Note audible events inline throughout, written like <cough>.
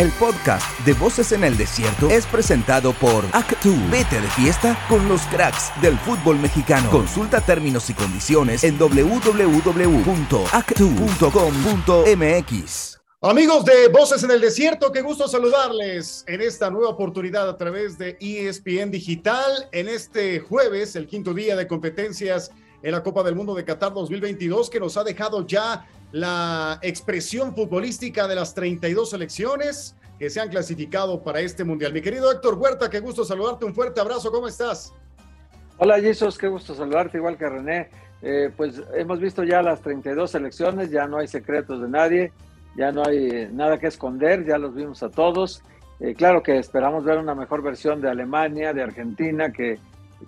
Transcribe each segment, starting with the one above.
El podcast de Voces en el Desierto es presentado por Actu. Vete de fiesta con los cracks del fútbol mexicano. Consulta términos y condiciones en www.actu.com.mx. Amigos de Voces en el Desierto, qué gusto saludarles en esta nueva oportunidad a través de ESPN Digital en este jueves, el quinto día de competencias en la Copa del Mundo de Qatar 2022 que nos ha dejado ya la expresión futbolística de las 32 selecciones que se han clasificado para este mundial. Mi querido Héctor Huerta, qué gusto saludarte, un fuerte abrazo, ¿cómo estás? Hola Jesús, qué gusto saludarte, igual que René. Eh, pues hemos visto ya las 32 selecciones, ya no hay secretos de nadie, ya no hay nada que esconder, ya los vimos a todos. Eh, claro que esperamos ver una mejor versión de Alemania, de Argentina, que,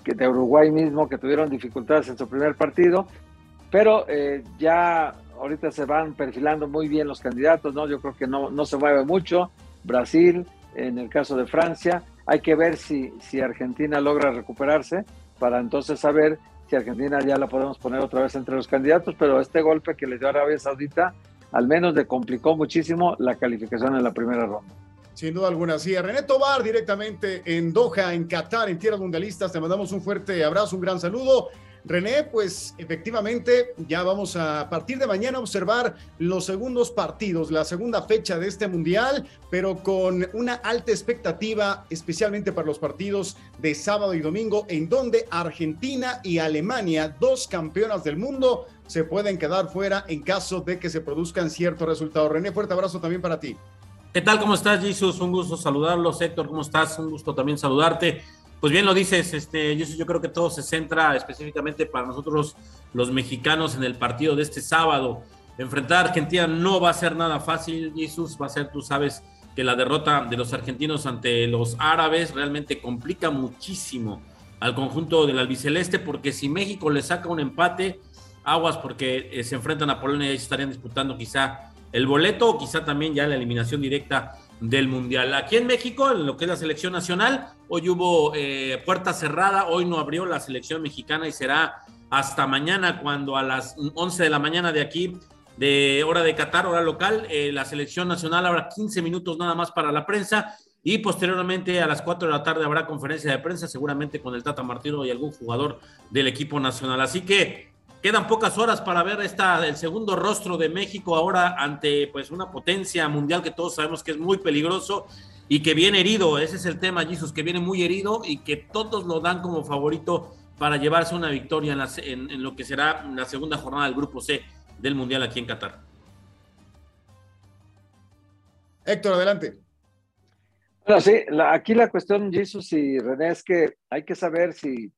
que de Uruguay mismo, que tuvieron dificultades en su primer partido, pero eh, ya ahorita se van perfilando muy bien los candidatos, ¿no? Yo creo que no, no se mueve mucho. Brasil, en el caso de Francia, hay que ver si, si Argentina logra recuperarse para entonces saber si Argentina ya la podemos poner otra vez entre los candidatos, pero este golpe que le dio Arabia Saudita al menos le complicó muchísimo la calificación en la primera ronda. Sin duda alguna, sí. René Tobar directamente en Doha, en Qatar, en tierras mundialistas. Te mandamos un fuerte abrazo, un gran saludo. René, pues efectivamente ya vamos a, a partir de mañana observar los segundos partidos, la segunda fecha de este mundial, pero con una alta expectativa, especialmente para los partidos de sábado y domingo, en donde Argentina y Alemania, dos campeonas del mundo, se pueden quedar fuera en caso de que se produzcan ciertos resultados. René, fuerte abrazo también para ti. ¿Qué tal? ¿Cómo estás, Jesus? Un gusto saludarlos. Héctor, ¿cómo estás? Un gusto también saludarte. Pues bien lo dices, este, yo, yo creo que todo se centra específicamente para nosotros los mexicanos en el partido de este sábado. Enfrentar a Argentina no va a ser nada fácil, Jesús, va a ser, tú sabes, que la derrota de los argentinos ante los árabes realmente complica muchísimo al conjunto del albiceleste, porque si México le saca un empate, aguas porque eh, se enfrentan a Polonia y estarían disputando quizá el boleto o quizá también ya la eliminación directa del Mundial. Aquí en México, en lo que es la selección nacional, hoy hubo eh, puerta cerrada, hoy no abrió la selección mexicana y será hasta mañana cuando a las 11 de la mañana de aquí, de hora de Qatar, hora local, eh, la selección nacional habrá 15 minutos nada más para la prensa y posteriormente a las 4 de la tarde habrá conferencia de prensa, seguramente con el Tata Martino y algún jugador del equipo nacional. Así que Quedan pocas horas para ver esta, el segundo rostro de México ahora ante pues una potencia mundial que todos sabemos que es muy peligroso y que viene herido. Ese es el tema, Jesus, que viene muy herido y que todos lo dan como favorito para llevarse una victoria en, en, lo que será la segunda jornada del Grupo C del Mundial aquí en Qatar. Héctor, adelante. Bueno, sí, la, aquí la cuestión, Jesus y René, es que hay que saber si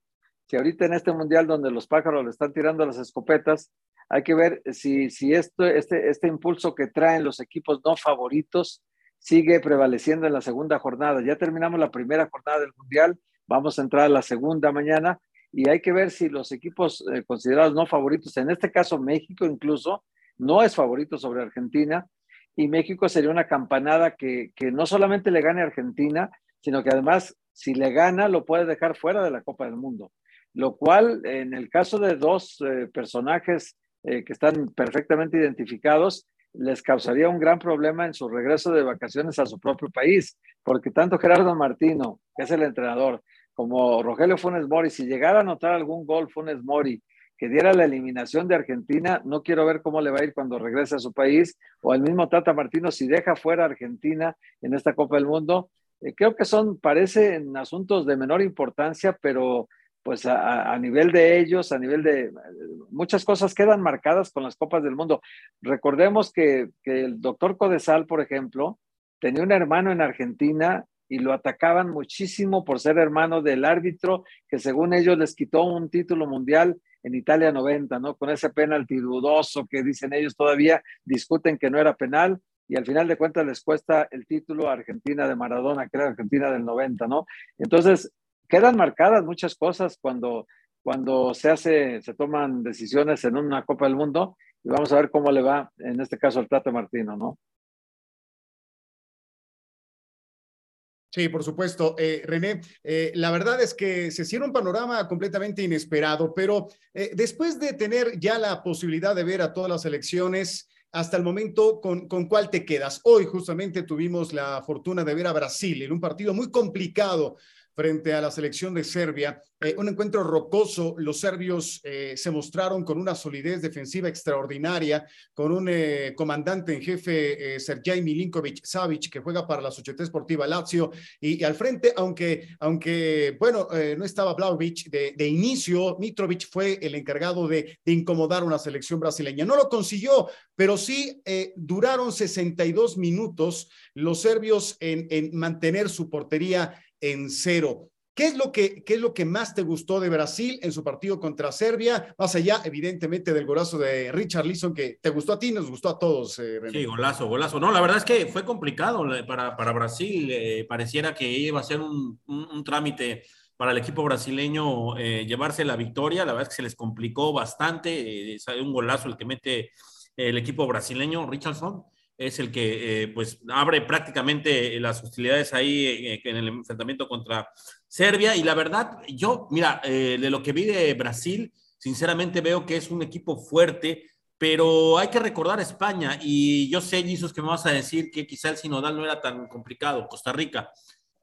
si ahorita en este mundial donde los pájaros le están tirando las escopetas, hay que ver si, si esto, este, este impulso que traen los equipos no favoritos sigue prevaleciendo en la segunda jornada. Ya terminamos la primera jornada del mundial, vamos a entrar a la segunda mañana y hay que ver si los equipos eh, considerados no favoritos, en este caso México incluso, no es favorito sobre Argentina y México sería una campanada que, que no solamente le gane a Argentina, sino que además si le gana lo puede dejar fuera de la Copa del Mundo lo cual en el caso de dos eh, personajes eh, que están perfectamente identificados, les causaría un gran problema en su regreso de vacaciones a su propio país, porque tanto Gerardo Martino, que es el entrenador, como Rogelio Funes Mori, si llegara a anotar algún gol Funes Mori que diera la eliminación de Argentina, no quiero ver cómo le va a ir cuando regrese a su país, o el mismo Tata Martino si deja fuera a Argentina en esta Copa del Mundo. Eh, creo que son, parecen asuntos de menor importancia, pero pues a, nivel de ellos, a nivel de muchas cosas quedan marcadas con las Copas del Mundo. Recordemos que, el doctor Codesal, por ejemplo, tenía un hermano en Argentina y lo atacaban muchísimo por ser hermano del árbitro que según ellos les quitó un título mundial en Italia 90, ¿no? Con ese penalti dudoso que dicen ellos todavía, discuten que no era penal y al final de cuentas les cuesta el título a Argentina de Maradona, que era Argentina del 90, ¿no? Entonces, quedan marcadas muchas cosas cuando, cuando se hace, se toman decisiones en una Copa del Mundo y vamos a ver cómo le va, en este caso, al Tata Martino, ¿no? Sí, por supuesto. Eh, René, eh, la verdad es que se cierra un panorama completamente inesperado, pero eh, después de tener ya la posibilidad de ver a todas las elecciones, hasta el momento, ¿con, ¿con cuál te quedas? Hoy justamente tuvimos la fortuna de ver a Brasil en un partido muy complicado frente a la selección de Serbia. Eh, un encuentro rocoso. Los serbios eh, se mostraron con una solidez defensiva extraordinaria, con un eh, comandante en jefe, Sergej Milinkovic Savic, que juega para la Sociedad Esportiva Lazio. Y, al frente, aunque, aunque bueno, no estaba Vlaovic de, inicio, Mitrovic fue el encargado de, incomodar a una selección brasileña. No lo consiguió, pero sí duraron 62 minutos los serbios en mantener su portería en cero. ¿Qué es, lo que, ¿Qué es lo que más te gustó de Brasil en su partido contra Serbia? Más allá, evidentemente, del golazo de Richard Leeson, que te gustó a ti, nos gustó a todos. Eh, sí, golazo, golazo. No, la verdad es que fue complicado para, para Brasil. Eh, pareciera que iba a ser un, un, trámite para el equipo brasileño eh, llevarse la victoria. La verdad es que se les complicó bastante. un golazo el que mete el equipo brasileño, Richardson es el que eh, pues abre prácticamente las hostilidades ahí eh, en el enfrentamiento contra Serbia. Y la verdad, yo, mira, eh, de lo que vi de Brasil, sinceramente veo que es un equipo fuerte, pero hay que recordar España. Y yo sé, Jesus, que me vas a decir que quizá el sinodal no era tan complicado, Costa Rica.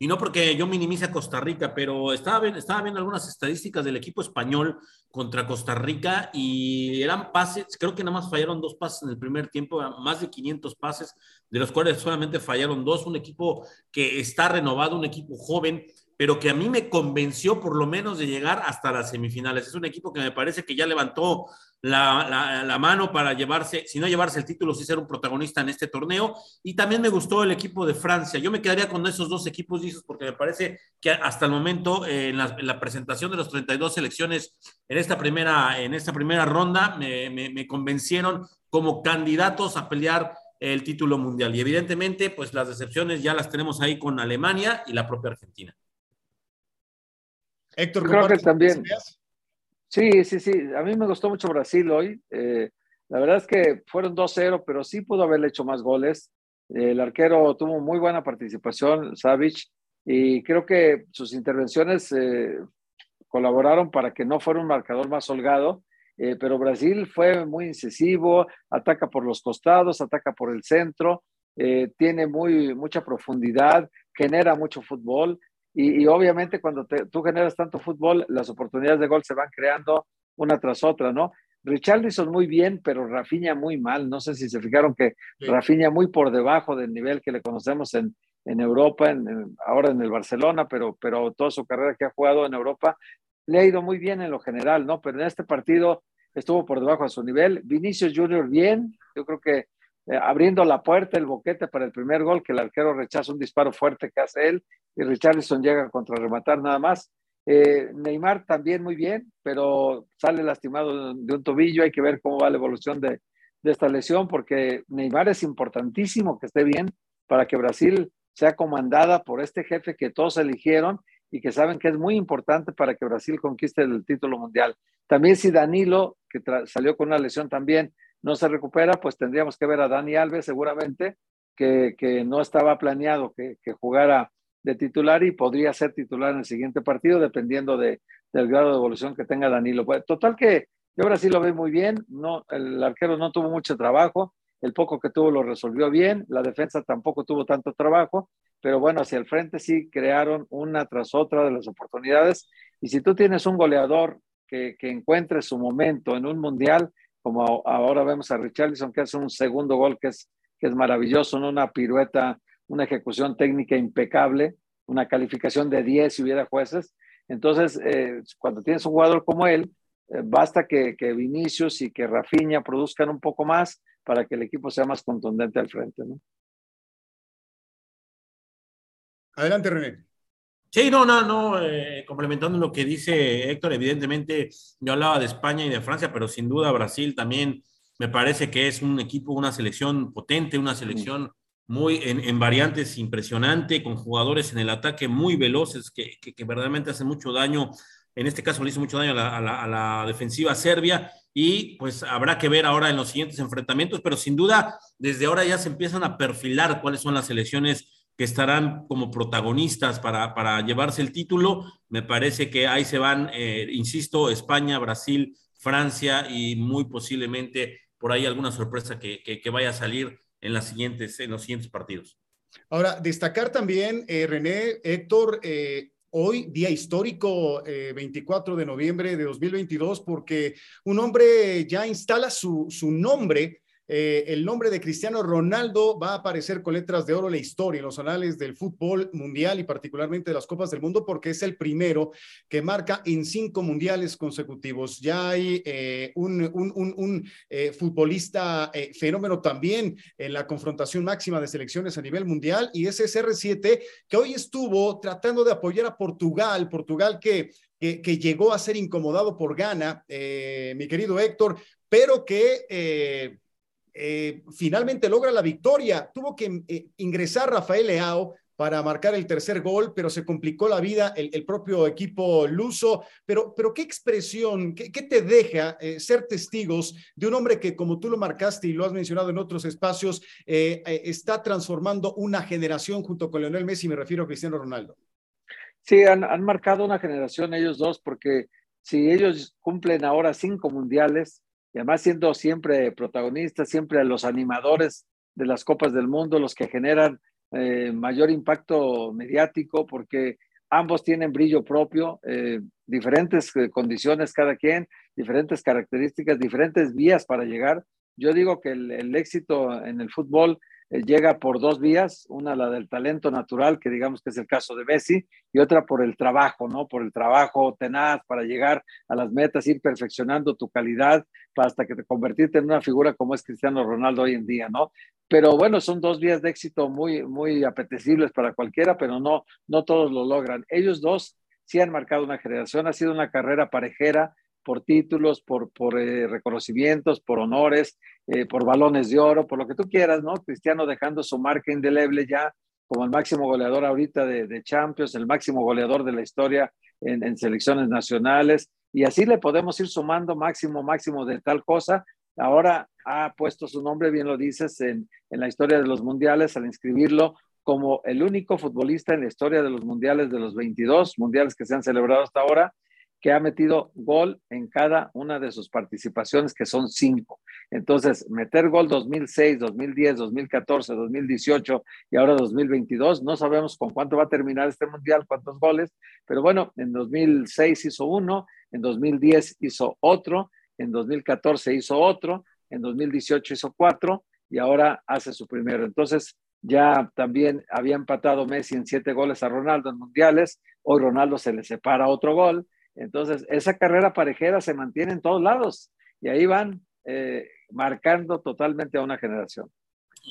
Y no porque yo minimice a Costa Rica, pero estaba, estaba viendo algunas estadísticas del equipo español contra Costa Rica y eran pases, creo que nada más fallaron dos pases en el primer tiempo, más de 500 pases, de los cuales solamente fallaron dos. Un equipo que está renovado, un equipo joven, pero que a mí me convenció por lo menos de llegar hasta las semifinales. Es un equipo que me parece que ya levantó la, la, mano para llevarse, si no llevarse el título, sí ser un protagonista en este torneo. Y también me gustó el equipo de Francia. Yo me quedaría con esos dos equipos, porque me parece que hasta el momento, eh, en, la, presentación de los 32 selecciones en esta primera, en esta primera ronda, me, me convencieron como candidatos a pelear el título mundial. Y evidentemente, pues las decepciones ya las tenemos ahí con Alemania y la propia Argentina. Héctor, creo que también. Sí, sí, sí. A mí me gustó mucho Brasil hoy. Eh, la verdad es que fueron 2-0, pero sí pudo haberle hecho más goles. El arquero tuvo muy buena participación, Savic, y creo que sus intervenciones eh, colaboraron para que no fuera un marcador más holgado. Eh, pero Brasil fue muy incisivo, ataca por los costados, ataca por el centro, tiene muy, mucha profundidad, genera mucho fútbol y, obviamente cuando tú generas tanto fútbol, las oportunidades de gol se van creando una tras otra, ¿no? Richarlison muy bien, pero Rafinha muy mal. No sé si se fijaron que Rafinha muy por debajo del nivel que le conocemos en, en Europa, en, ahora en el Barcelona, pero, pero toda su carrera que ha jugado en Europa le ha ido muy bien en lo general, ¿no? Pero en este partido estuvo por debajo de su nivel. Vinicius Junior bien, yo creo que eh, abriendo la puerta, el boquete para el primer gol, que el arquero rechaza un disparo fuerte que hace él y Richarlison llega a contrarrematar nada más. Eh, Neymar también muy bien, pero sale lastimado de un tobillo. Hay que ver cómo va la evolución de, de esta lesión, porque Neymar es importantísimo que esté bien para que Brasil sea comandada por este jefe que todos eligieron y que saben que es muy importante para que Brasil conquiste el título mundial. También si Danilo, que salió con una lesión también, no se recupera, pues tendríamos que ver a Dani Alves seguramente, que, que no estaba planeado que, que, jugara de titular y podría ser titular en el siguiente partido, dependiendo de, del grado de evolución que tenga Danilo. Pues, total que yo ahora sí lo veo muy bien, no, el arquero no tuvo mucho trabajo, el poco que tuvo lo resolvió bien, la defensa tampoco tuvo tanto trabajo, pero bueno, hacia el frente sí crearon una tras otra de las oportunidades. Y si tú tienes un goleador que, que encuentre su momento en un mundial, como ahora vemos a Richarlison que hace un segundo gol que es, que es maravilloso, una pirueta, una ejecución técnica impecable, una calificación de 10 si hubiera jueces. Entonces, eh, cuando tienes un jugador como él, eh, basta que, que, Vinicius y que Rafinha produzcan un poco más para que el equipo sea más contundente al frente. ¿no? Adelante, René. Sí, no, no, no, eh, complementando lo que dice Héctor, evidentemente yo hablaba de España y de Francia, pero sin duda Brasil también me parece que es un equipo, una selección potente, una selección muy en, variantes impresionante, con jugadores en el ataque muy veloces que, que, verdaderamente hacen mucho daño. En este caso le hizo mucho daño a la, a, la, a la, defensiva serbia y pues habrá que ver ahora en los siguientes enfrentamientos, pero sin duda desde ahora ya se empiezan a perfilar cuáles son las selecciones que estarán como protagonistas para, para llevarse el título. Me parece que ahí se van, eh, insisto, España, Brasil, Francia y muy posiblemente por ahí alguna sorpresa que, que, vaya a salir en, las siguientes, en los siguientes partidos. Ahora, destacar también, eh, René, Héctor, eh, hoy, día histórico, 24 de noviembre de 2022, porque un hombre ya instala su, su nombre eh, el nombre de Cristiano Ronaldo va a aparecer con letras de oro en la historia, en los anales del fútbol mundial y particularmente de las Copas del Mundo, porque es el primero que marca en cinco mundiales consecutivos. Ya hay eh, un, un, eh, futbolista fenómeno también en la confrontación máxima de selecciones a nivel mundial y ese es R7 que hoy estuvo tratando de apoyar a Portugal, Portugal que que, llegó a ser incomodado por Ghana, mi querido Héctor, pero que finalmente logra la victoria. Tuvo que eh, ingresar Rafael Leao para marcar el tercer gol, pero se complicó la vida el, propio equipo luso. Pero, pero ¿qué expresión, qué, te deja eh, ser testigos de un hombre que, como tú lo marcaste y lo has mencionado en otros espacios, está transformando una generación junto con Leonel Messi, me refiero a Cristiano Ronaldo? Sí, han marcado una generación ellos dos, porque si ellos cumplen ahora cinco mundiales, y además siendo siempre protagonistas, siempre los animadores de las Copas del Mundo, los que generan eh, mayor impacto mediático, porque ambos tienen brillo propio, eh, diferentes eh, condiciones cada quien, diferentes características, diferentes vías para llegar. Yo digo que el éxito en el fútbol llega por dos vías, una la del talento natural, que digamos que es el caso de Messi, y otra por el trabajo, ¿no? Por el trabajo tenaz para llegar a las metas, ir perfeccionando tu calidad hasta que te convertirte en una figura como es Cristiano Ronaldo hoy en día, ¿no? Pero bueno, son dos vías de éxito muy, muy apetecibles para cualquiera, pero no, no todos lo logran. Ellos dos sí han marcado una generación, ha sido una carrera parejera, por títulos, por, por eh, reconocimientos, por honores, eh, por balones de oro, por lo que tú quieras, ¿no? Cristiano dejando su marca indeleble ya como el máximo goleador ahorita de, de Champions, el máximo goleador de la historia en, en, selecciones nacionales, y así le podemos ir sumando máximo, máximo de tal cosa. Ahora ha puesto su nombre, bien lo dices, en, en la historia de los mundiales al inscribirlo como el único futbolista en la historia de los mundiales, de los 22 mundiales que se han celebrado hasta ahora, que ha metido gol en cada una de sus participaciones, que son cinco. Entonces, meter gol 2006, 2010, 2014, 2018 y ahora 2022, no sabemos con cuánto va a terminar este mundial, cuántos goles, pero bueno, en 2006 hizo uno, en 2010 hizo otro, en 2014 hizo otro, en 2018 hizo cuatro y ahora hace su primero. Entonces, ya también había empatado Messi en siete goles a Ronaldo en mundiales, hoy Ronaldo se le separa otro gol entonces, esa carrera parejera se mantiene en todos lados y ahí van eh, marcando totalmente a una generación.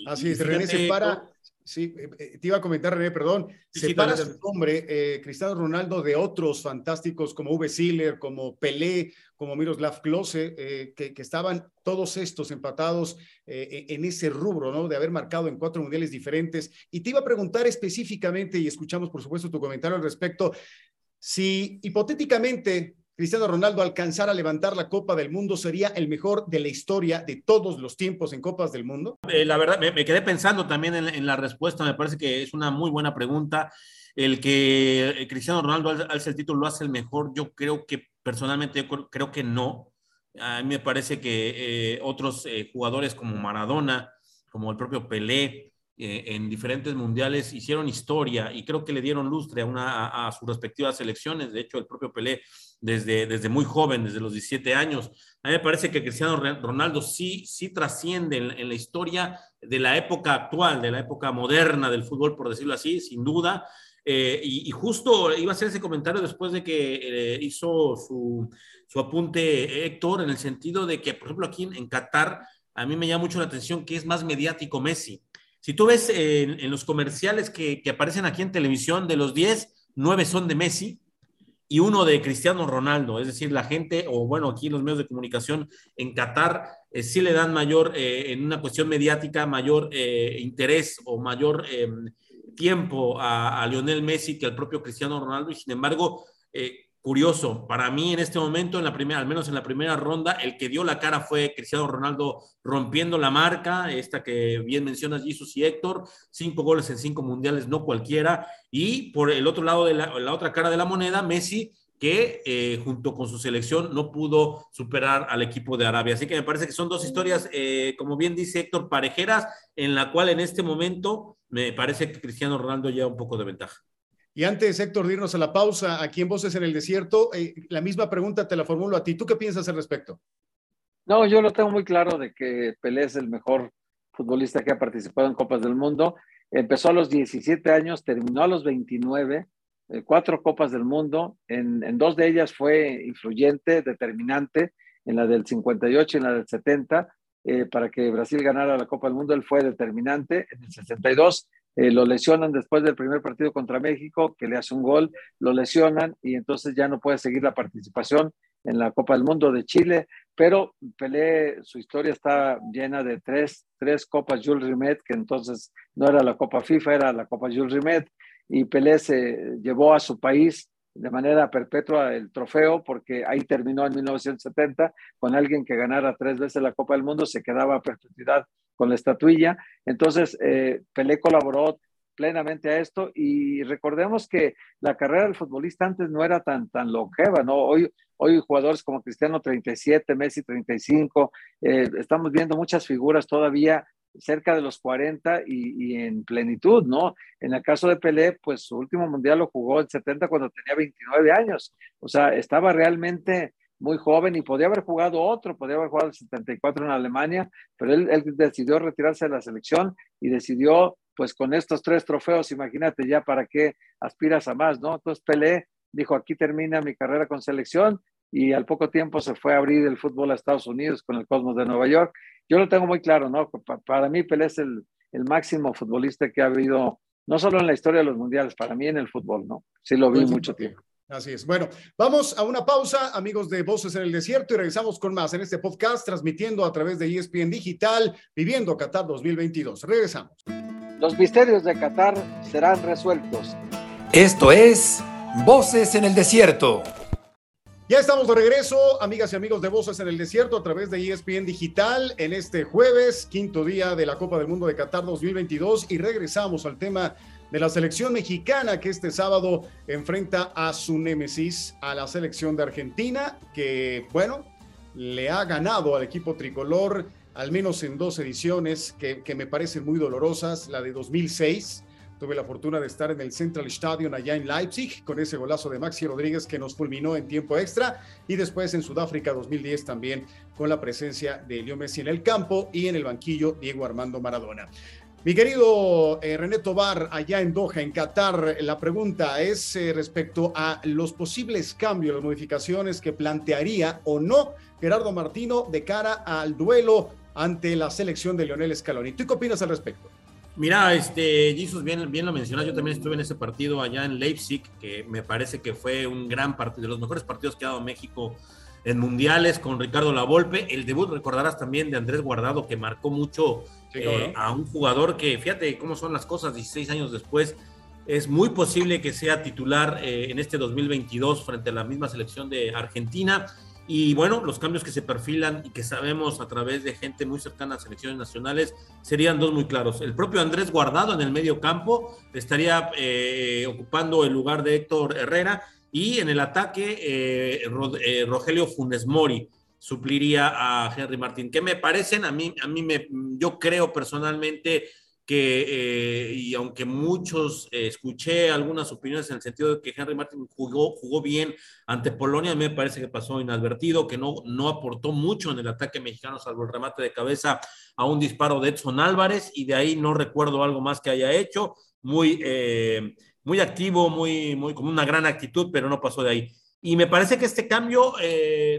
Así es, René se para, sí, eh, eh, te iba a comentar, René, perdón, se para su nombre, Cristiano Ronaldo, de otros fantásticos como V. Siller, como Pelé, como Miroslav Klose, que, que, estaban todos estos empatados en ese rubro, ¿no? De haber marcado en cuatro mundiales diferentes. Y te iba a preguntar específicamente, y escuchamos, por supuesto, tu comentario al respecto, si hipotéticamente Cristiano Ronaldo alcanzara a levantar la Copa del Mundo, ¿sería el mejor de la historia de todos los tiempos en Copas del Mundo? Eh, la verdad, me, quedé pensando también en, la respuesta, me parece que es una muy buena pregunta. El que eh, Cristiano Ronaldo alce el título lo hace el mejor, yo creo que personalmente creo que no. A mí me parece que eh, otros jugadores como Maradona, como el propio Pelé, en diferentes mundiales hicieron historia y creo que le dieron lustre a, una, a, sus respectivas selecciones. De hecho, el propio Pelé, desde, desde muy joven, desde los 17 años, a mí me parece que Cristiano Ronaldo sí, sí trasciende en, la historia de la época actual, de la época moderna del fútbol, por decirlo así, sin duda. Eh, y, justo iba a hacer ese comentario después de que eh, hizo su, su, apunte Héctor, en el sentido de que, por ejemplo, aquí en, en Qatar, a mí me llama mucho la atención que es más mediático Messi. Si tú ves en, los comerciales que, aparecen aquí en televisión, de los 10, 9 son de Messi y uno de Cristiano Ronaldo. Es decir, la gente, o bueno, aquí los medios de comunicación en Qatar eh, sí le dan mayor, eh, en una cuestión mediática, mayor eh, interés o mayor em, tiempo a, a, Lionel Messi que al propio Cristiano Ronaldo. Y sin embargo, curioso, para mí en este momento, en la primera, al menos en la primera ronda, el que dio la cara fue Cristiano Ronaldo rompiendo la marca, esta que bien mencionas Jesus y Héctor, cinco goles en cinco mundiales, no cualquiera, y por el otro lado de la, otra cara de la moneda, Messi que eh, junto con su selección no pudo superar al equipo de Arabia. Así que me parece que son dos historias, eh, como bien dice Héctor, parejeras, en la cual en este momento me parece que Cristiano Ronaldo lleva un poco de ventaja. Y antes, Héctor, de irnos a la pausa, aquí en Voces en el Desierto, eh, la misma pregunta te la formulo a ti. ¿Tú qué piensas al respecto? No, yo lo tengo muy claro de que Pelé es el mejor futbolista que ha participado en Copas del Mundo. Empezó a los 17 años, terminó a los 29 eh, cuatro Copas del Mundo, en, en, dos de ellas fue influyente, determinante, en la del 58 y en la del 70, eh, para que Brasil ganara la Copa del Mundo, él fue determinante, en el 62 eh, lo lesionan después del primer partido contra México, que le hace un gol, lo lesionan y entonces ya no puede seguir la participación en la Copa del Mundo de Chile, pero Pelé, su historia está llena de tres, tres Copas Jules Rimet, que entonces no era la Copa FIFA, era la Copa Jules Rimet, y Pelé se llevó a su país de manera perpetua el trofeo porque ahí terminó en 1970 con alguien que ganara tres veces la Copa del Mundo, se quedaba a perpetuidad con la estatuilla. Entonces, eh, Pelé colaboró plenamente a esto y recordemos que la carrera del futbolista antes no era tan, tan longeva, ¿no? Hoy, hoy jugadores como Cristiano 37, Messi 35, eh, estamos viendo muchas figuras todavía cerca de los 40 y, en plenitud, ¿no? En el caso de Pelé, pues su último mundial lo jugó en 70 cuando tenía 29 años, o sea, estaba realmente muy joven y podía haber jugado otro, podía haber jugado el 74 en Alemania, pero él, él decidió retirarse de la selección y decidió, pues con estos tres trofeos, imagínate ya para qué aspiras a más, ¿no? Entonces Pelé dijo, aquí termina mi carrera con selección y al poco tiempo se fue a abrir el fútbol a Estados Unidos con el Cosmos de Nueva York. Yo lo tengo muy claro, ¿no? Para mí Pelé es el, el máximo futbolista que ha habido, no solo en la historia de los mundiales, para mí en el fútbol, ¿no? Sí lo vi mucho tiempo. Así es. Bueno, vamos a una pausa, amigos de Voces en el Desierto, y regresamos con más en este podcast, transmitiendo a través de ESPN Digital, Viviendo Qatar 2022. Regresamos. Los misterios de Qatar serán resueltos. Esto es Voces en el Desierto. Ya estamos de regreso, amigas y amigos de Voces en el Desierto, a través de ESPN Digital en este jueves, quinto día de la Copa del Mundo de Qatar 2022, y regresamos al tema de la selección mexicana que este sábado enfrenta a su némesis, a la selección de Argentina, que, bueno, le ha ganado al equipo tricolor, al menos en dos ediciones que, que me parecen muy dolorosas, la de 2006 Tuve la fortuna de estar en el Central Stadium allá en Leipzig con ese golazo de Maxi Rodríguez que nos fulminó en tiempo extra y después en Sudáfrica 2010 también con la presencia de Leo Messi en el campo y en el banquillo Diego Armando Maradona. Mi querido eh, René Tobar, allá en Doha, en Qatar, la pregunta es eh, respecto a los posibles cambios, las modificaciones que plantearía o no Gerardo Martino de cara al duelo ante la selección de Lionel Scaloni. ¿Tú qué opinas al respecto? Mira, este, Jesus, bien, bien lo mencionas, yo también estuve en ese partido allá en Leipzig, que me parece que fue un gran partido, de los mejores partidos que ha dado México en mundiales con Ricardo Lavolpe, el debut recordarás también de Andrés Guardado, que marcó mucho eh, a un jugador que, fíjate cómo son las cosas, 16 años después, es muy posible que sea titular eh, en este 2022 frente a la misma selección de Argentina y bueno, los cambios que se perfilan y que sabemos a través de gente muy cercana a selecciones nacionales serían dos muy claros. El propio Andrés Guardado en el medio campo estaría eh, ocupando el lugar de Héctor Herrera y en el ataque eh, eh, Rogelio Funes Mori supliría a Henry Martín, que me parecen a mí, a mí me, yo creo personalmente que, eh, y aunque muchos eh, escuché algunas opiniones en el sentido de que Henry Martin jugó, jugó bien ante Polonia, me parece que pasó inadvertido, que no, no aportó mucho en el ataque mexicano, salvo el remate de cabeza a un disparo de Edson Álvarez, y de ahí no recuerdo algo más que haya hecho, muy, eh, muy activo, muy, muy, con una gran actitud, pero no pasó de ahí. Y me parece que este cambio,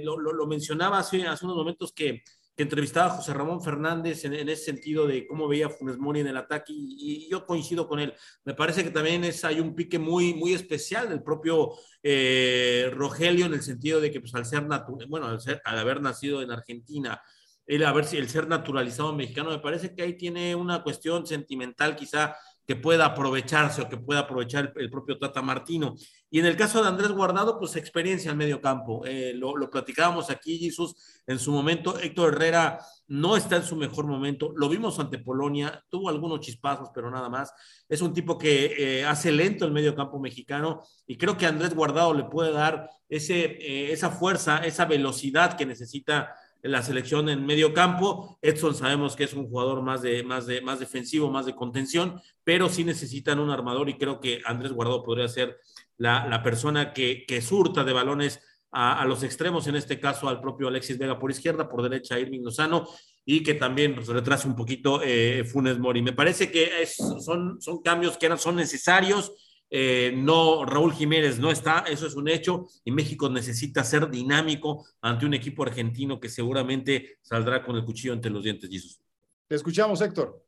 lo, lo, mencionaba hace, hace unos momentos que entrevistaba a José Ramón Fernández en, ese sentido de cómo veía Funes Mori en el ataque y, yo coincido con él. Me parece que también es, hay un pique muy, muy especial del propio eh, Rogelio en el sentido de que pues, al ser bueno, al, ser, al haber nacido en Argentina, el, si el ser naturalizado mexicano, me parece que ahí tiene una cuestión sentimental quizá que pueda aprovecharse o que pueda aprovechar el, propio Tata Martino. Y en el caso de Andrés Guardado, pues experiencia en medio campo. Eh, lo, lo, platicábamos aquí, Jesús, en su momento. Héctor Herrera no está en su mejor momento. Lo vimos ante Polonia, tuvo algunos chispazos, pero nada más. Es un tipo que eh, hace lento el medio campo mexicano y creo que Andrés Guardado le puede dar ese, eh, esa fuerza, esa velocidad que necesita la selección en medio campo. Edson sabemos que es un jugador más, de, más, de, más defensivo, más de contención, pero sí necesitan un armador y creo que Andrés Guardado podría ser la, la persona que, que, surta de balones a, los extremos, en este caso al propio Alexis Vega por izquierda, por derecha Irving Lozano y que también pues, retrase un poquito eh, Funes Mori. Me parece que es, son, son cambios que eran, son necesarios eh, no, Raúl Jiménez no está, eso es un hecho, y México necesita ser dinámico ante un equipo argentino que seguramente saldrá con el cuchillo entre los dientes, Jesús. Te escuchamos, Héctor.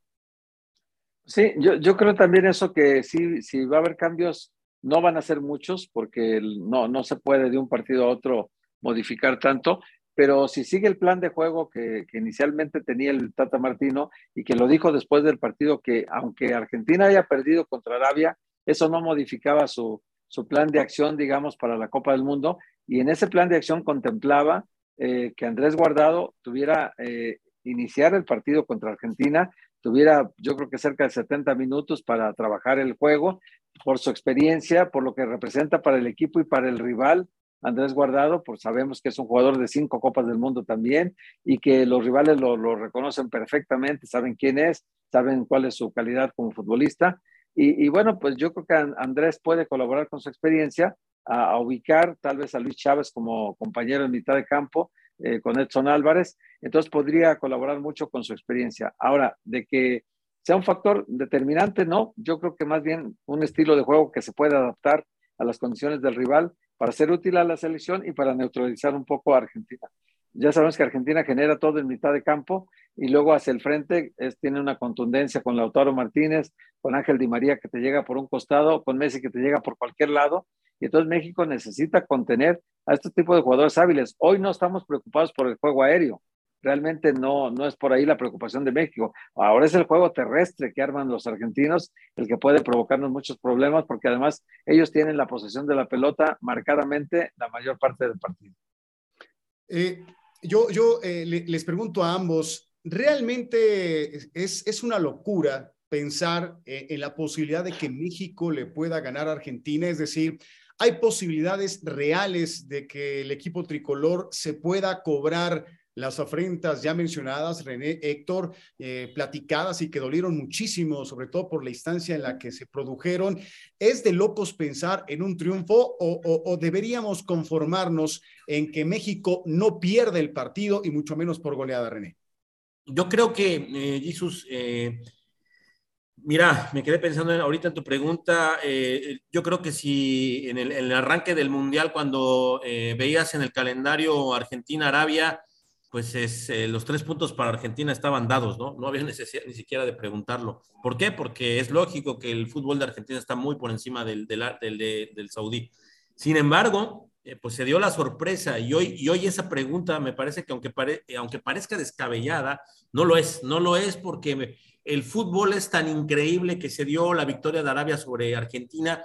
Sí, yo, yo creo también eso que sí, si va a haber cambios, no van a ser muchos, porque no, no se puede de un partido a otro modificar tanto, pero si sigue el plan de juego que, que, inicialmente tenía el Tata Martino y que lo dijo después del partido, que aunque Argentina haya perdido contra Arabia, eso no modificaba su, su plan de acción, digamos, para la Copa del Mundo. Y en ese plan de acción contemplaba eh, que Andrés Guardado tuviera eh, iniciar el partido contra Argentina, tuviera yo creo que cerca de 70 minutos para trabajar el juego, por su experiencia, por lo que representa para el equipo y para el rival. Andrés Guardado, pues sabemos que es un jugador de cinco Copas del Mundo también y que los rivales lo, lo reconocen perfectamente, saben quién es, saben cuál es su calidad como futbolista y, bueno, pues yo creo que Andrés puede colaborar con su experiencia a, a, ubicar tal vez a Luis Chávez como compañero en mitad de campo eh, con Edson Álvarez, entonces podría colaborar mucho con su experiencia. Ahora, de que sea un factor determinante, no, yo creo que más bien un estilo de juego que se puede adaptar a las condiciones del rival para ser útil a la selección y para neutralizar un poco a Argentina. Ya sabemos que Argentina genera todo en mitad de campo y luego hacia el frente tiene una contundencia con Lautaro Martínez, con Ángel Di María que te llega por un costado, con Messi que te llega por cualquier lado. Y entonces México necesita contener a este tipo de jugadores hábiles. Hoy no estamos preocupados por el juego aéreo. Realmente no, no es por ahí la preocupación de México. Ahora es el juego terrestre que arman los argentinos el que puede provocarnos muchos problemas porque además ellos tienen la posesión de la pelota marcadamente la mayor parte del partido. Eh, yo, yo eh, les pregunto a ambos, ¿realmente es, es una locura pensar eh, en la posibilidad de que México le pueda ganar a Argentina? Es decir, ¿hay posibilidades reales de que el equipo tricolor se pueda cobrar las afrentas ya mencionadas, René, Héctor, eh, platicadas y que dolieron muchísimo, sobre todo por la instancia en la que se produjeron. ¿Es de locos pensar en un triunfo o, deberíamos conformarnos en que México no pierde el partido y mucho menos por goleada, René? Yo creo que, eh, Jesús, eh, mira, me quedé pensando en, ahorita en tu pregunta. Yo creo que si en el, arranque del Mundial, cuando veías en el calendario Argentina-Arabia, pues es, eh, los tres puntos para Argentina estaban dados, ¿no? No había <laughs> necesidad ni siquiera de preguntarlo. ¿Por qué? Porque es lógico que el fútbol de Argentina está muy por encima del, del, del, Saudí. Sin embargo, eh, pues se dio la sorpresa y hoy, y hoy esa pregunta me parece que aunque, pare, aunque parezca descabellada, no lo es, no lo es porque el fútbol es tan increíble que se dio la victoria de Arabia sobre Argentina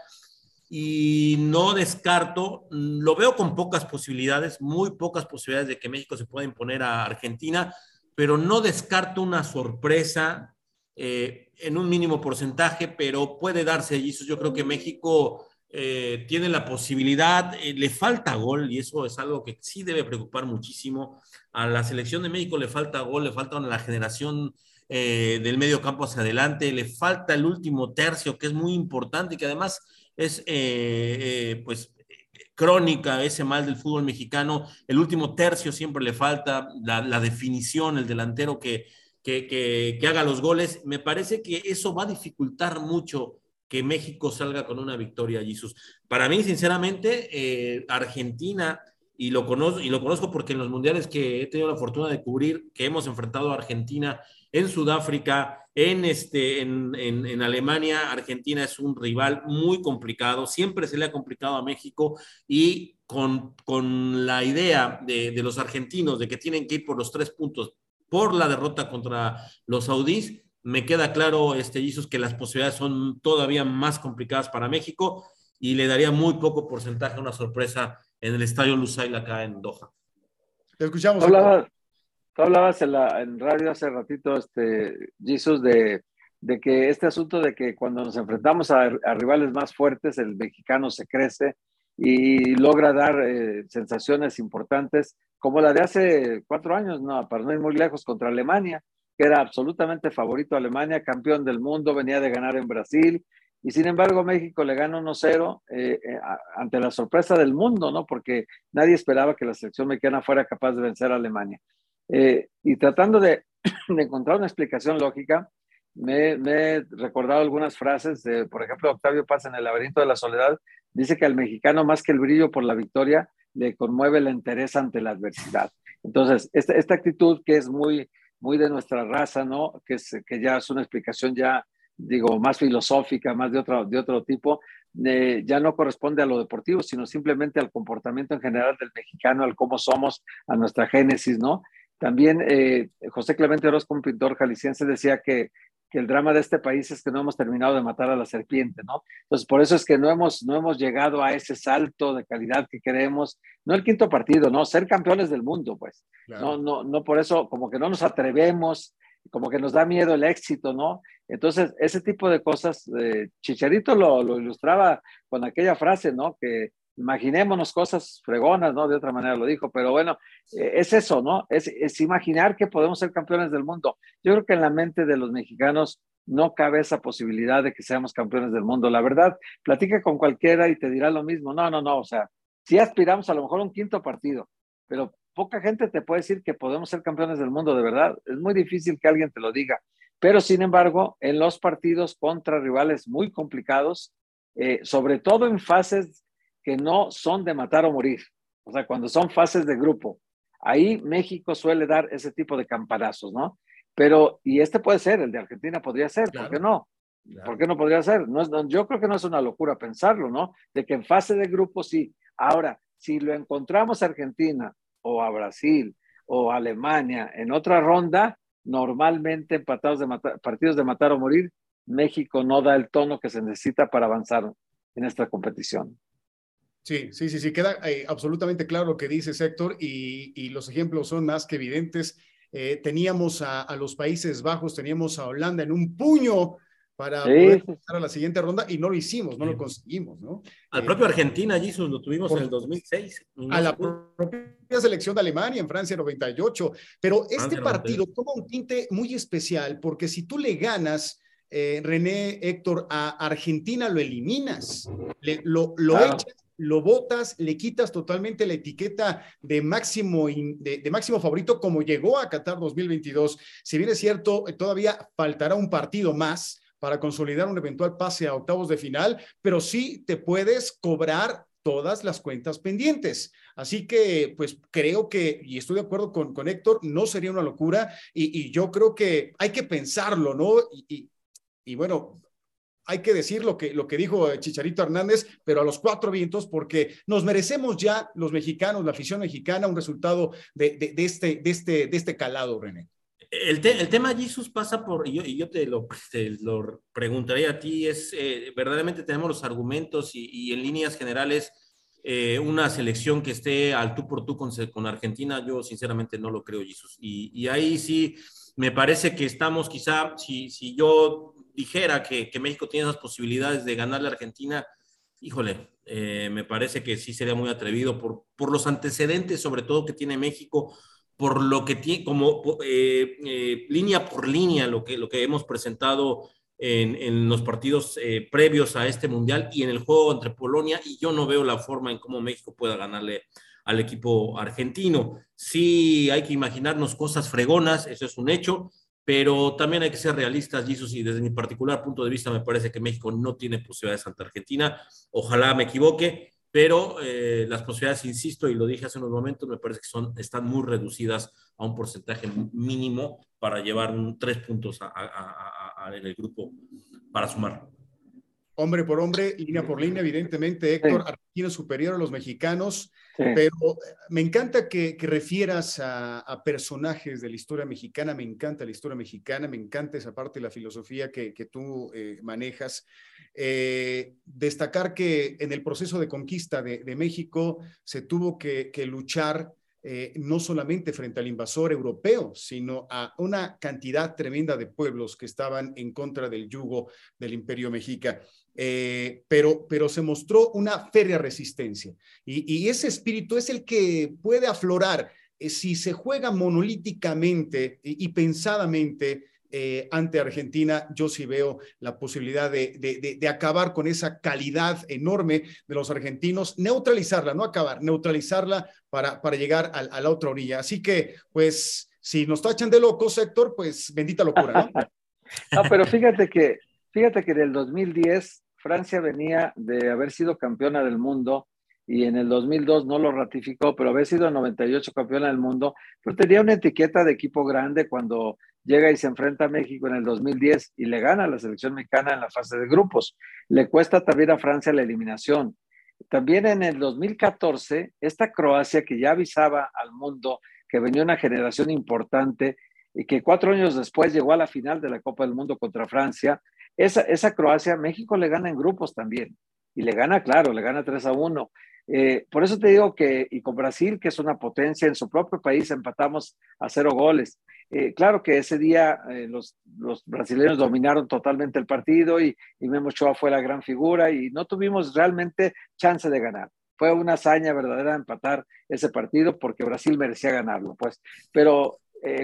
y no descarto, lo veo con pocas posibilidades, muy pocas posibilidades de que México se pueda imponer a Argentina, pero no descarto una sorpresa eh, en un mínimo porcentaje, pero puede darse. Eso yo creo que México eh, tiene la posibilidad, eh, le falta gol y eso es algo que sí debe preocupar muchísimo. A la selección de México le falta gol, le falta la generación del medio campo hacia adelante, le falta el último tercio que es muy importante y que además es eh, eh, pues crónica ese mal del fútbol mexicano. El último tercio siempre le falta, la, definición, el delantero que, que, que, que, haga los goles. Me parece que eso va a dificultar mucho que México salga con una victoria, Jesús. Para mí, sinceramente, eh, Argentina, y lo, conozco, y lo conozco porque en los mundiales que he tenido la fortuna de cubrir, que hemos enfrentado a Argentina en Sudáfrica, en, este, en, en, en, Alemania, Argentina es un rival muy complicado, siempre se le ha complicado a México y con, con la idea de, de, los argentinos de que tienen que ir por los tres puntos por la derrota contra los saudíes, me queda claro, este, Jesus, que las posibilidades son todavía más complicadas para México y le daría muy poco porcentaje a una sorpresa en el estadio Lusail acá en Doha. Te escuchamos. Tú hablabas, en, la, en radio hace ratito, este, Jesus, de, de que este asunto de que cuando nos enfrentamos a, rivales más fuertes, el mexicano se crece y logra dar eh, sensaciones importantes, como la de hace cuatro años, no, para no ir muy lejos, contra Alemania, que era absolutamente favorito a Alemania, campeón del mundo, venía de ganar en Brasil, y sin embargo México le gana 1-0 eh, eh, ante la sorpresa del mundo, ¿no? Porque nadie esperaba que la selección mexicana fuera capaz de vencer a Alemania. Eh, y tratando de, <clears throat> de, encontrar una explicación lógica, me, me, he recordado algunas frases, de, por ejemplo, Octavio Paz en El laberinto de la soledad, dice que al mexicano más que el brillo por la victoria, le conmueve la interés ante la adversidad. Entonces, esta, esta actitud que es muy muy de nuestra raza, ¿no? Que, es, que ya es una explicación ya, digo, más filosófica, más de otro, de otro tipo, ya no corresponde a lo deportivo, sino simplemente al comportamiento en general del mexicano, al cómo somos, a nuestra génesis, ¿no? También eh, José Clemente Orozco, un pintor jalisciense, decía que que el drama de este país es que no hemos terminado de matar a la serpiente, ¿no? Entonces, por eso es que no hemos, no hemos llegado a ese salto de calidad que queremos, no el quinto partido, ¿no? Ser campeones del mundo, pues. No, no, no por eso, como que no nos atrevemos, como que nos da miedo el éxito, ¿no? Entonces, ese tipo de cosas, eh, Chicharito lo, lo ilustraba con aquella frase, ¿no? Que imaginémonos cosas fregonas, ¿no? De otra manera lo dijo, pero bueno, eh, es eso, ¿no? Es, es, imaginar que podemos ser campeones del mundo. Yo creo que en la mente de los mexicanos no cabe esa posibilidad de que seamos campeones del mundo. La verdad, platica con cualquiera y te dirá lo mismo. No, no, no, o sea, sí aspiramos a lo mejor a un quinto partido, pero poca gente te puede decir que podemos ser campeones del mundo, de verdad. Es muy difícil que alguien te lo diga. Pero sin embargo, en los partidos contra rivales muy complicados, eh, sobre todo en fases que no son de matar o morir, o sea, cuando son fases de grupo. Ahí México suele dar ese tipo de campanazos, ¿no? Pero, y este puede ser, el de Argentina podría ser, ¿por qué no? ¿Por qué no podría ser? No es, yo creo que no es una locura pensarlo, ¿no? De que en fase de grupo sí. Ahora, si lo encontramos a Argentina o a Brasil o a Alemania en otra ronda, normalmente empatados de partidos de matar o morir, México no da el tono que se necesita para avanzar en esta competición. Sí, sí, sí, sí, queda eh, absolutamente claro lo que dice Héctor y, los ejemplos son más que evidentes. Eh, teníamos a, los Países Bajos, teníamos a Holanda en un puño para poder pasar a la siguiente ronda y no lo hicimos, no lo conseguimos, ¿no? Al propio eh, Argentina, Jesus, lo tuvimos en el 2006. A la propia selección de Alemania en Francia 98, pero este partido toma un tinte muy especial porque si tú le ganas... René Héctor, a Argentina lo eliminas, lo, lo echas lo botas, le quitas totalmente la etiqueta de máximo, de, máximo favorito como llegó a Qatar 2022. Si bien es cierto, eh, todavía faltará un partido más para consolidar un eventual pase a octavos de final, pero sí te puedes cobrar todas las cuentas pendientes. Así que, pues creo que, y estoy de acuerdo con, con Héctor, no sería una locura y, yo creo que hay que pensarlo, ¿no? y, y bueno, hay que decir lo que, lo que dijo Chicharito Hernández, pero a los cuatro vientos, porque nos merecemos ya los mexicanos, la afición mexicana, un resultado de, este, de, este, de este calado, René. El, el, tema Jesus pasa por, y yo, y yo te, lo, lo preguntaría a ti, es, eh, verdaderamente tenemos los argumentos y, en líneas generales eh, una selección que esté al tú por tú con, con Argentina, yo sinceramente no lo creo, Jesus. Y, y, ahí sí, me parece que estamos quizá, si, si yo dijera que, México tiene esas posibilidades de ganarle a Argentina, híjole, eh, me parece que sí sería muy atrevido por, por los antecedentes, sobre todo que tiene México, por lo que tiene, como eh, eh, línea por línea, lo que, lo que hemos presentado en, en los partidos previos a este mundial y en el juego entre Polonia, y yo no veo la forma en cómo México pueda ganarle al equipo argentino. Sí, hay que imaginarnos cosas fregonas, eso es un hecho, pero también hay que ser realistas, Jesus, y desde mi particular punto de vista me parece que México no tiene posibilidades ante Argentina. Ojalá me equivoque, pero eh, las posibilidades, insisto, y lo dije hace unos momentos, me parece que son, están muy reducidas a un porcentaje mínimo para llevar tres puntos en el grupo para sumar. Hombre por hombre, línea por línea, evidentemente, Héctor, Argentina superior a los mexicanos, pero me encanta que, refieras a, personajes de la historia mexicana, me encanta la historia mexicana, me encanta esa parte de la filosofía que, tú eh, manejas. Eh, destacar que en el proceso de conquista de, México se tuvo que, luchar eh, no solamente frente al invasor europeo, sino a una cantidad tremenda de pueblos que estaban en contra del yugo del imperio mexica. Eh, pero, pero se mostró una férrea resistencia. Y, ese espíritu es el que puede aflorar eh, si se juega monolíticamente y, pensadamente eh, ante Argentina, yo sí veo la posibilidad de, acabar con esa calidad enorme de los argentinos, neutralizarla, no acabar, neutralizarla para, para llegar a, la otra orilla. Así que, pues, si nos tachan de locos, Héctor, pues bendita locura, ¿no? <laughs> pero fíjate que, fíjate que en el 2010 Francia venía de haber sido campeona del mundo y en el 2002 no lo ratificó, pero había sido 98 campeona del mundo, pero tenía una etiqueta de equipo grande cuando llega y se enfrenta a México en el 2010 y le gana a la selección mexicana en la fase de grupos. Le cuesta también a Francia la eliminación. También en el 2014, esta Croacia que ya avisaba al mundo que venía una generación importante y que cuatro años después llegó a la final de la Copa del Mundo contra Francia, esa, esa Croacia, México le gana en grupos también. Y le gana, claro, le gana 3 a 1. Eh, por eso te digo que, y con Brasil, que es una potencia en su propio país, empatamos a cero goles. Eh, claro que ese día eh, los, los, brasileños dominaron totalmente el partido y, y Memo Ochoa fue la gran figura y no tuvimos realmente chance de ganar. Fue una hazaña verdadera empatar ese partido porque Brasil merecía ganarlo, pues. Pero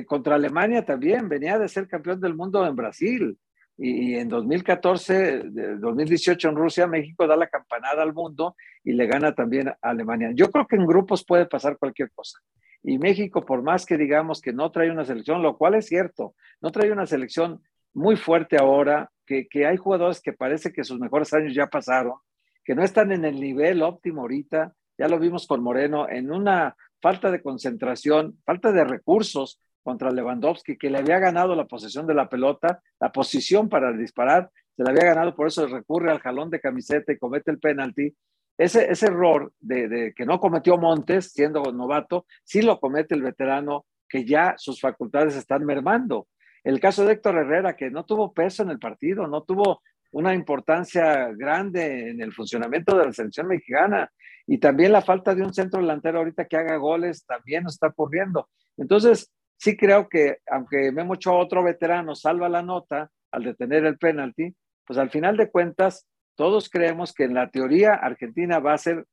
contra Alemania también venía de ser campeón del mundo en Brasil y, en 2014, 2018 en Rusia, México da la campanada al mundo y le gana también a Alemania. Yo creo que en grupos puede pasar cualquier cosa. Y México, por más que digamos que no trae una selección, lo cual es cierto, no trae una selección muy fuerte ahora, que, que hay jugadores que parece que sus mejores años ya pasaron, que no están en el nivel óptimo ahorita, ya lo vimos con Moreno, en una falta de concentración, falta de recursos contra Lewandowski, que le había ganado la posesión de la pelota, la posición para disparar, se le había ganado, por eso recurre al jalón de camiseta y comete el penalti. Ese, ese error de, que no cometió Montes, siendo novato, sí lo comete el veterano, que ya sus facultades están mermando. El caso de Héctor Herrera, que no tuvo peso en el partido, no tuvo una importancia grande en el funcionamiento de la selección mexicana. Y también la falta de un centro delantero ahorita que haga goles también está ocurriendo. Entonces, sí creo que aunque Memo Ochoa, otro veterano, salva la nota al detener el penalti, pues al final de cuentas, todos creemos que en la teoría Argentina va a ser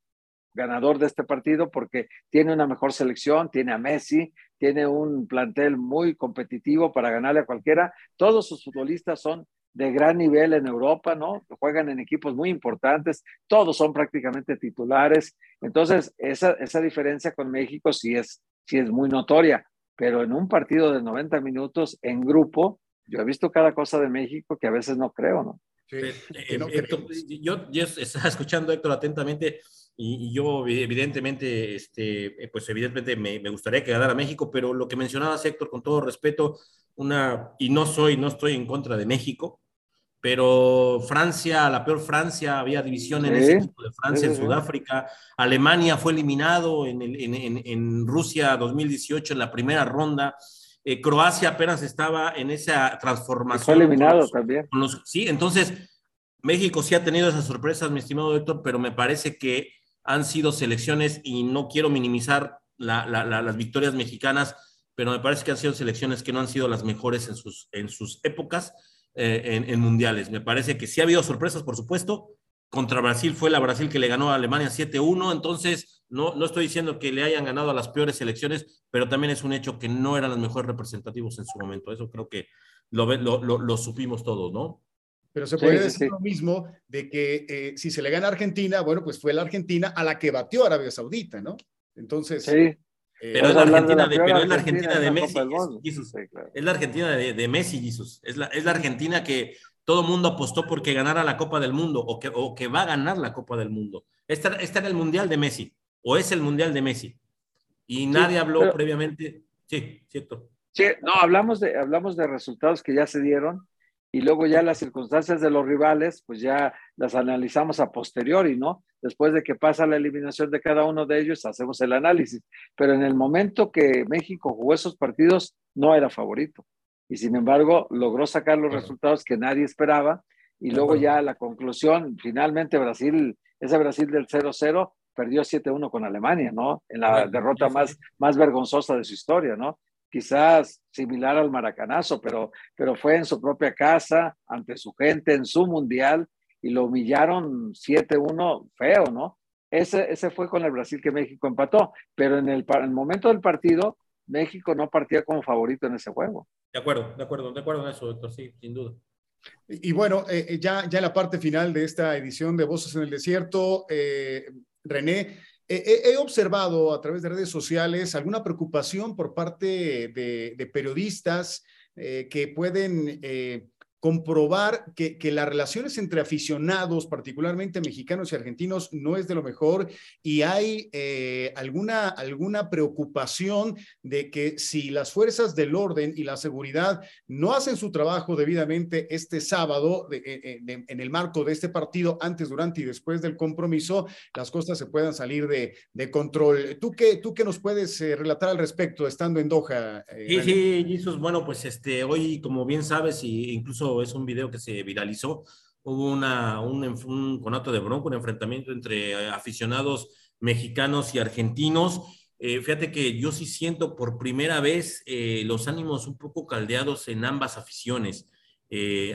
ganador de este partido porque tiene una mejor selección, tiene a Messi, tiene un plantel muy competitivo para ganarle a cualquiera. Todos sus futbolistas son de gran nivel en Europa, ¿no? Juegan en equipos muy importantes, todos son prácticamente titulares. Entonces, esa, esa diferencia con México sí es, sí es muy notoria pero en un partido de 90 minutos en grupo, yo he visto cada cosa de México que a veces no creo, ¿no? Sí, eh, eh, yo, yo, estaba escuchando Héctor atentamente y, yo evidentemente, este, pues evidentemente me, me, gustaría que ganara México, pero lo que mencionabas Héctor, con todo respeto, una, y no soy, no estoy en contra de México, pero Francia, la peor Francia, había división en ese equipo de Francia, en Sudáfrica. Alemania fue eliminado en, en, en, Rusia 2018 en la primera ronda. Eh, Croacia apenas estaba en esa transformación. Fue eliminado también. sí, entonces México sí ha tenido esas sorpresas, mi estimado Héctor, pero me parece que han sido selecciones y no quiero minimizar las victorias mexicanas, pero me parece que han sido selecciones que no han sido las mejores en sus, en sus épocas eh, en, mundiales. Me parece que sí ha habido sorpresas, por supuesto. Contra Brasil fue la Brasil que le ganó a Alemania 7-1, entonces no, no estoy diciendo que le hayan ganado a las peores selecciones, pero también es un hecho que no eran los mejores representativos en su momento. Eso creo que lo, lo, lo, supimos todos, ¿no? Pero se puede decir lo mismo de que eh, si se le gana a Argentina, bueno, pues fue la Argentina a la que batió Arabia Saudita, ¿no? Entonces, sí. Pero, es la Argentina de, pero es la Argentina de Messi, Jesús. Es la Argentina de, Messi, Jesús. Es la, es la Argentina que todo el mundo apostó porque ganara la Copa del Mundo o que, o que va a ganar la Copa del Mundo. Esta, esta era el Mundial de Messi, o es el Mundial de Messi. Y nadie habló previamente. Sí, cierto. Sí, no, hablamos de, hablamos de resultados que ya se dieron y luego ya las circunstancias de los rivales, pues ya las analizamos a posteriori, ¿no? Después de que pasa la eliminación de cada uno de ellos, hacemos el análisis. Pero en el momento que México jugó esos partidos, no era favorito. Y sin embargo, logró sacar los resultados que nadie esperaba. Y luego ya la conclusión, finalmente Brasil, ese Brasil del 0-0, perdió 7-1 con Alemania, ¿no? En la derrota más, más vergonzosa de su historia, ¿no? Quizás similar al maracanazo, pero, pero fue en su propia casa, ante su gente, en su mundial, y lo humillaron 7-1 feo, ¿no? Ese, ese fue con el Brasil que México empató, pero en el, el momento del partido, México no partía como favorito en ese juego. De acuerdo, de acuerdo, de acuerdo en eso, doctor, sí, sin duda. Y, bueno, eh, eh, ya, ya en la parte final de esta edición de Voces en el Desierto, eh, René, He, observado a través de redes sociales alguna preocupación por parte de, periodistas eh, que pueden eh, comprobar que, las relaciones entre aficionados, particularmente mexicanos y argentinos, no es de lo mejor y hay eh, alguna, alguna preocupación de que si las fuerzas del orden y la seguridad no hacen su trabajo debidamente este sábado eh, eh, en el marco de este partido, antes, durante y después del compromiso, las cosas se puedan salir de, control. ¿Tú qué, ¿Tú qué nos puedes relatar al respecto estando en Doha? sí, sí, Jesús, bueno, pues este, hoy, como bien sabes, y incluso es un video que se viralizó. Hubo una, un, un conato de bronco, un enfrentamiento entre eh, aficionados mexicanos y argentinos. Eh, fíjate que yo sí siento por primera vez eh, los ánimos un poco caldeados en ambas aficiones.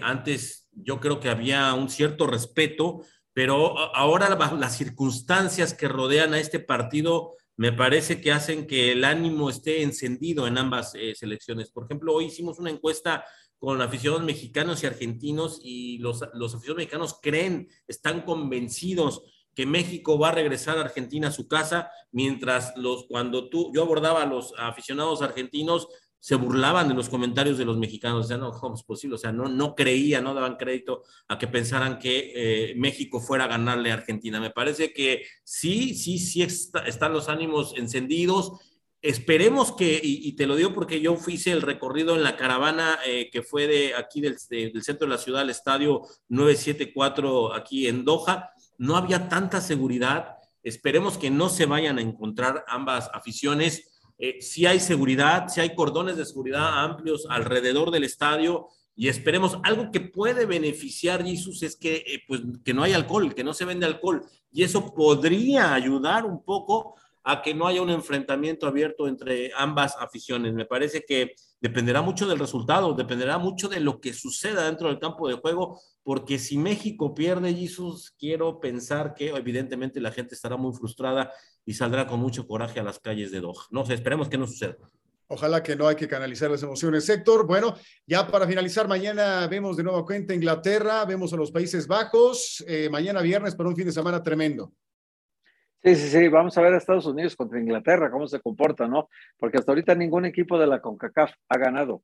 antes yo creo que había un cierto respeto, pero ahora las circunstancias que rodean a este partido me parece que hacen que el ánimo esté encendido en ambas selecciones. Por ejemplo, hoy hicimos una encuesta con aficionados mexicanos y argentinos y los, los aficionados mexicanos creen, están convencidos que México va a regresar a Argentina a su casa, mientras los, cuando tú, yo abordaba a los aficionados argentinos, se burlaban de los comentarios de los mexicanos, o no, ¿cómo es posible? O sea, no, no creían, no daban crédito a que pensaran que eh, México fuera a ganarle a Argentina. Me parece que sí, sí, sí están los ánimos encendidos Esperemos que, y, te lo digo porque yo hice el recorrido en la caravana eh, que fue de aquí del, centro de la ciudad al estadio 974 aquí en Doha, no había tanta seguridad. Esperemos que no se vayan a encontrar ambas aficiones. Eh, si hay seguridad, si hay cordones de seguridad amplios alrededor del estadio y esperemos algo que puede beneficiar Jesús es que eh, pues que no hay alcohol, que no se vende alcohol y eso podría ayudar un poco a que no haya un enfrentamiento abierto entre ambas aficiones. Me parece que dependerá mucho del resultado, dependerá mucho de lo que suceda dentro del campo de juego, porque si México pierde, Jesús, quiero pensar que evidentemente la gente estará muy frustrada y saldrá con mucho coraje a las calles de Doha. No sé, esperemos que no suceda. Ojalá que no hay que canalizar las emociones. Héctor, bueno, ya para finalizar, mañana vemos de nuevo cuenta Inglaterra, vemos a los Países Bajos, eh, mañana viernes para un fin de semana tremendo. Sí, sí, sí, vamos a ver a Estados Unidos contra Inglaterra, cómo se comporta, ¿no? Porque hasta ahorita ningún equipo de la CONCACAF ha ganado.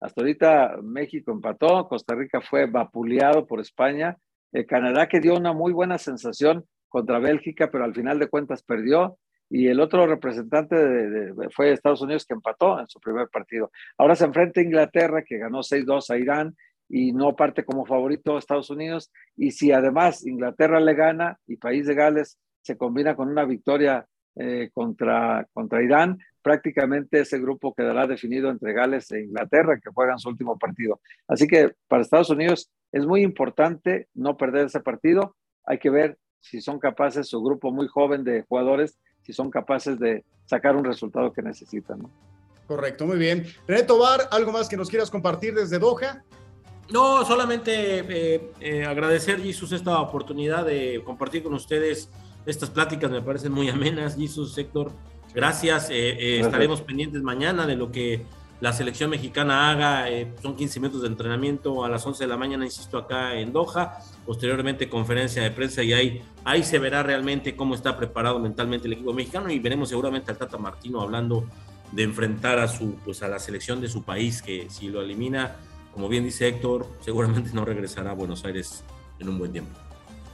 Hasta ahorita México empató, Costa Rica fue vapuleado por España, eh, Canadá que dio una muy buena sensación contra Bélgica, pero al final de cuentas perdió, y el otro representante de, fue Estados Unidos que empató en su primer partido. Ahora se enfrenta a Inglaterra que ganó 6-2 a Irán y no parte como favorito a Estados Unidos, y si además Inglaterra le gana y País de Gales se combina con una victoria eh, contra, contra Irán, prácticamente ese grupo quedará definido entre Gales e Inglaterra, que juegan su último partido. Así que para Estados Unidos es muy importante no perder ese partido. Hay que ver si son capaces, su grupo muy joven de jugadores, si son capaces de sacar un resultado que necesitan. Correcto, muy bien. René Tobar, ¿algo más que nos quieras compartir desde Doha? No, solamente eh, eh, agradecer, Jesús, esta oportunidad de compartir con ustedes estas pláticas me parecen muy amenas, Jesús, Héctor. Gracias. Eh, eh, estaremos pendientes mañana de lo que la selección mexicana haga. Eh, son 15 minutos de entrenamiento a las 11 de la mañana, insisto, acá en Doha. Posteriormente, conferencia de prensa y ahí, ahí se verá realmente cómo está preparado mentalmente el equipo mexicano y veremos seguramente al Tata Martino hablando de enfrentar a, su, pues, a la selección de su país, que si lo elimina, como bien dice Héctor, seguramente no regresará a Buenos Aires en un buen tiempo.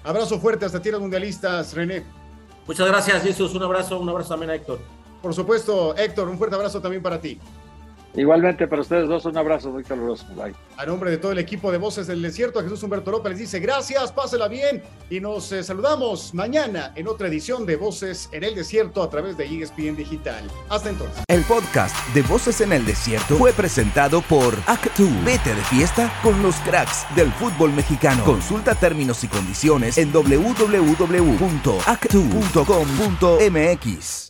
Abrazo fuerte hasta tierras mundialistas, René. Muchas gracias, Jesús. Un abrazo, un abrazo también a Héctor. Por supuesto, Héctor, un fuerte abrazo también para ti. Igualmente para ustedes dos, un abrazo muy caluroso. Bye. A nombre de todo el equipo de Voces del Desierto, Jesús Humberto López les dice gracias, pásela bien y nos eh, saludamos mañana en otra edición de Voces en el Desierto a través de ESPN Digital. Hasta entonces. El podcast de Voces en el Desierto fue presentado por Actu. Vete de fiesta con los cracks del fútbol mexicano. Consulta términos y condiciones en www.actu.com.mx.